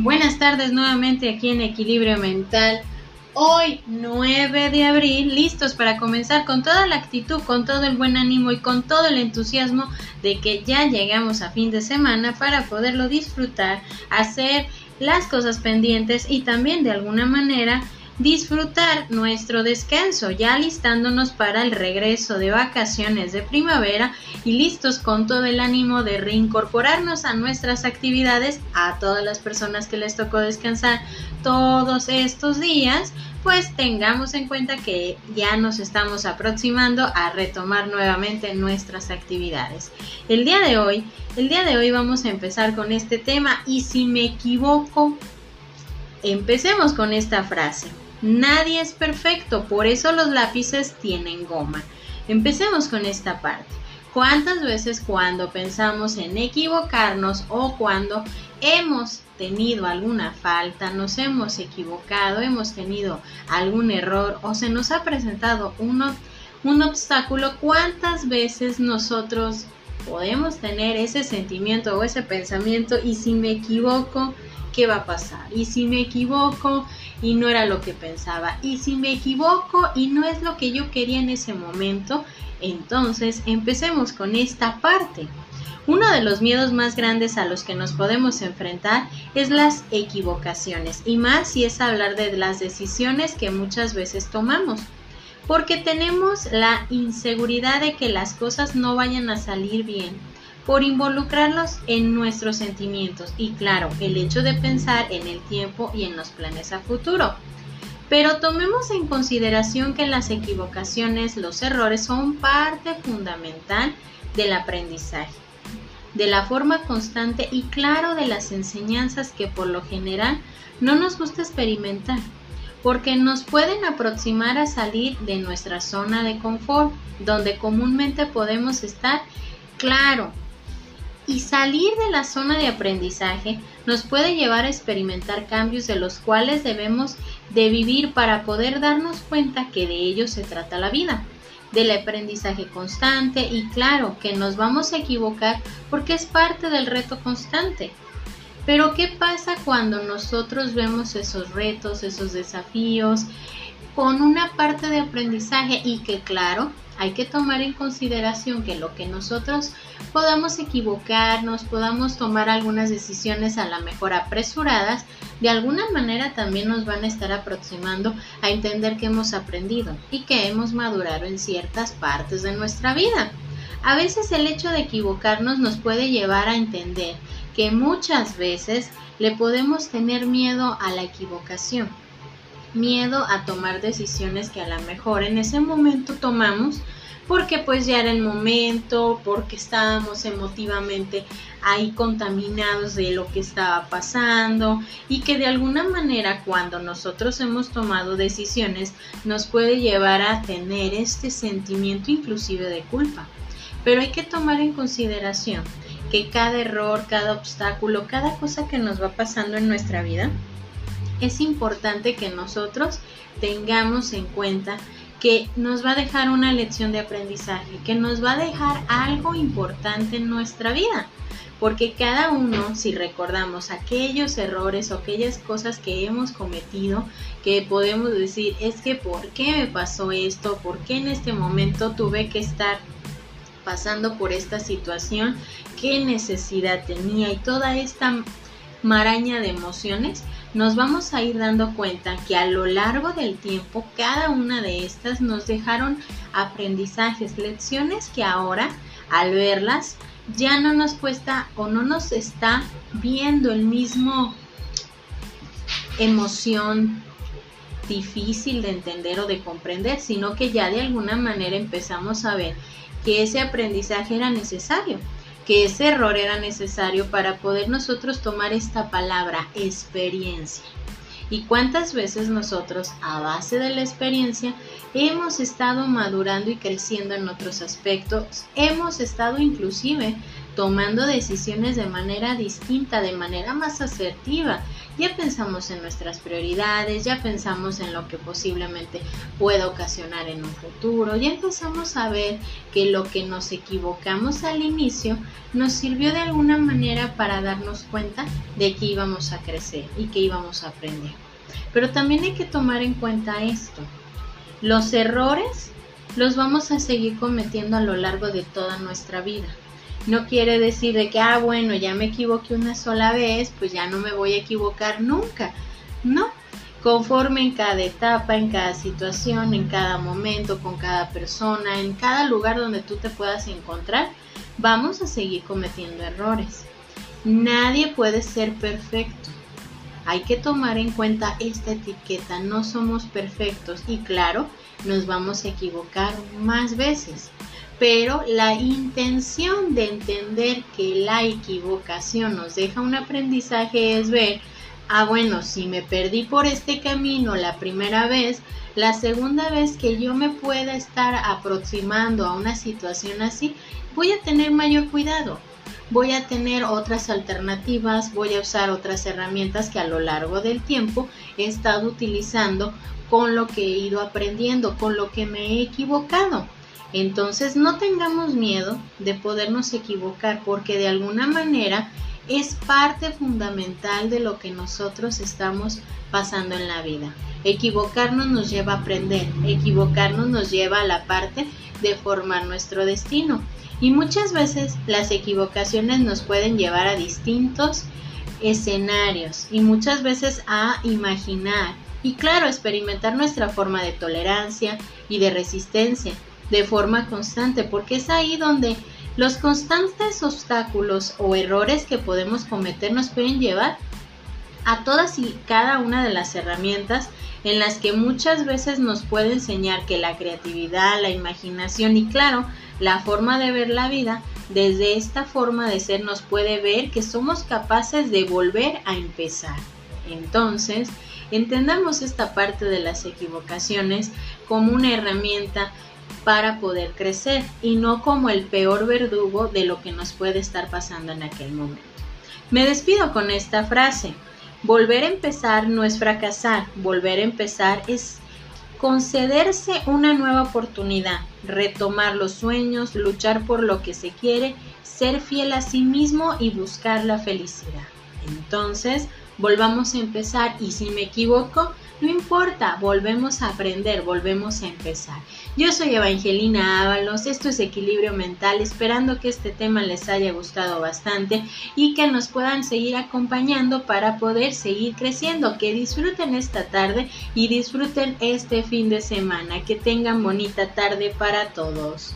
Buenas tardes nuevamente aquí en Equilibrio Mental. Hoy 9 de abril, listos para comenzar con toda la actitud, con todo el buen ánimo y con todo el entusiasmo de que ya llegamos a fin de semana para poderlo disfrutar, hacer las cosas pendientes y también de alguna manera disfrutar nuestro descanso, ya alistándonos para el regreso de vacaciones de primavera y listos con todo el ánimo de reincorporarnos a nuestras actividades a todas las personas que les tocó descansar todos estos días, pues tengamos en cuenta que ya nos estamos aproximando a retomar nuevamente nuestras actividades. El día de hoy, el día de hoy vamos a empezar con este tema y si me equivoco, empecemos con esta frase. Nadie es perfecto, por eso los lápices tienen goma. Empecemos con esta parte. ¿Cuántas veces cuando pensamos en equivocarnos o cuando hemos tenido alguna falta, nos hemos equivocado, hemos tenido algún error o se nos ha presentado un obstáculo, cuántas veces nosotros podemos tener ese sentimiento o ese pensamiento y si me equivoco, ¿qué va a pasar? Y si me equivoco y no era lo que pensaba, y si me equivoco y no es lo que yo quería en ese momento, entonces empecemos con esta parte. Uno de los miedos más grandes a los que nos podemos enfrentar es las equivocaciones, y más si es hablar de las decisiones que muchas veces tomamos, porque tenemos la inseguridad de que las cosas no vayan a salir bien por involucrarlos en nuestros sentimientos y claro, el hecho de pensar en el tiempo y en los planes a futuro. Pero tomemos en consideración que las equivocaciones, los errores son parte fundamental del aprendizaje, de la forma constante y claro de las enseñanzas que por lo general no nos gusta experimentar, porque nos pueden aproximar a salir de nuestra zona de confort, donde comúnmente podemos estar, claro, y salir de la zona de aprendizaje nos puede llevar a experimentar cambios de los cuales debemos de vivir para poder darnos cuenta que de ello se trata la vida, del aprendizaje constante y claro que nos vamos a equivocar porque es parte del reto constante. Pero ¿qué pasa cuando nosotros vemos esos retos, esos desafíos con una parte de aprendizaje y que claro, hay que tomar en consideración que lo que nosotros podamos equivocarnos, podamos tomar algunas decisiones a la mejor apresuradas, de alguna manera también nos van a estar aproximando a entender que hemos aprendido y que hemos madurado en ciertas partes de nuestra vida. A veces el hecho de equivocarnos nos puede llevar a entender que muchas veces le podemos tener miedo a la equivocación miedo a tomar decisiones que a lo mejor en ese momento tomamos porque pues ya era el momento, porque estábamos emotivamente ahí contaminados de lo que estaba pasando y que de alguna manera cuando nosotros hemos tomado decisiones nos puede llevar a tener este sentimiento inclusive de culpa. Pero hay que tomar en consideración que cada error, cada obstáculo, cada cosa que nos va pasando en nuestra vida es importante que nosotros tengamos en cuenta que nos va a dejar una lección de aprendizaje, que nos va a dejar algo importante en nuestra vida. Porque cada uno, si recordamos aquellos errores o aquellas cosas que hemos cometido, que podemos decir, es que ¿por qué me pasó esto? ¿Por qué en este momento tuve que estar pasando por esta situación? ¿Qué necesidad tenía? Y toda esta maraña de emociones, nos vamos a ir dando cuenta que a lo largo del tiempo cada una de estas nos dejaron aprendizajes, lecciones que ahora al verlas ya no nos cuesta o no nos está viendo el mismo emoción difícil de entender o de comprender, sino que ya de alguna manera empezamos a ver que ese aprendizaje era necesario que ese error era necesario para poder nosotros tomar esta palabra experiencia. ¿Y cuántas veces nosotros, a base de la experiencia, hemos estado madurando y creciendo en otros aspectos? Hemos estado inclusive tomando decisiones de manera distinta, de manera más asertiva, ya pensamos en nuestras prioridades, ya pensamos en lo que posiblemente pueda ocasionar en un futuro, ya empezamos a ver que lo que nos equivocamos al inicio nos sirvió de alguna manera para darnos cuenta de que íbamos a crecer y que íbamos a aprender. Pero también hay que tomar en cuenta esto. Los errores los vamos a seguir cometiendo a lo largo de toda nuestra vida. No quiere decir de que, ah, bueno, ya me equivoqué una sola vez, pues ya no me voy a equivocar nunca. No, conforme en cada etapa, en cada situación, en cada momento, con cada persona, en cada lugar donde tú te puedas encontrar, vamos a seguir cometiendo errores. Nadie puede ser perfecto. Hay que tomar en cuenta esta etiqueta, no somos perfectos y claro, nos vamos a equivocar más veces pero la intención de entender que la equivocación nos deja un aprendizaje es ver, ah bueno, si me perdí por este camino la primera vez, la segunda vez que yo me pueda estar aproximando a una situación así, voy a tener mayor cuidado. Voy a tener otras alternativas, voy a usar otras herramientas que a lo largo del tiempo he estado utilizando con lo que he ido aprendiendo, con lo que me he equivocado. Entonces no tengamos miedo de podernos equivocar porque de alguna manera es parte fundamental de lo que nosotros estamos pasando en la vida. Equivocarnos nos lleva a aprender, equivocarnos nos lleva a la parte de formar nuestro destino. Y muchas veces las equivocaciones nos pueden llevar a distintos escenarios y muchas veces a imaginar y claro, experimentar nuestra forma de tolerancia y de resistencia de forma constante, porque es ahí donde los constantes obstáculos o errores que podemos cometer nos pueden llevar a todas y cada una de las herramientas en las que muchas veces nos puede enseñar que la creatividad, la imaginación y claro, la forma de ver la vida, desde esta forma de ser nos puede ver que somos capaces de volver a empezar. Entonces, entendamos esta parte de las equivocaciones como una herramienta para poder crecer y no como el peor verdugo de lo que nos puede estar pasando en aquel momento. Me despido con esta frase. Volver a empezar no es fracasar, volver a empezar es concederse una nueva oportunidad, retomar los sueños, luchar por lo que se quiere, ser fiel a sí mismo y buscar la felicidad. Entonces, volvamos a empezar y si me equivoco, no importa, volvemos a aprender, volvemos a empezar. Yo soy Evangelina Ábalos, esto es Equilibrio Mental, esperando que este tema les haya gustado bastante y que nos puedan seguir acompañando para poder seguir creciendo. Que disfruten esta tarde y disfruten este fin de semana. Que tengan bonita tarde para todos.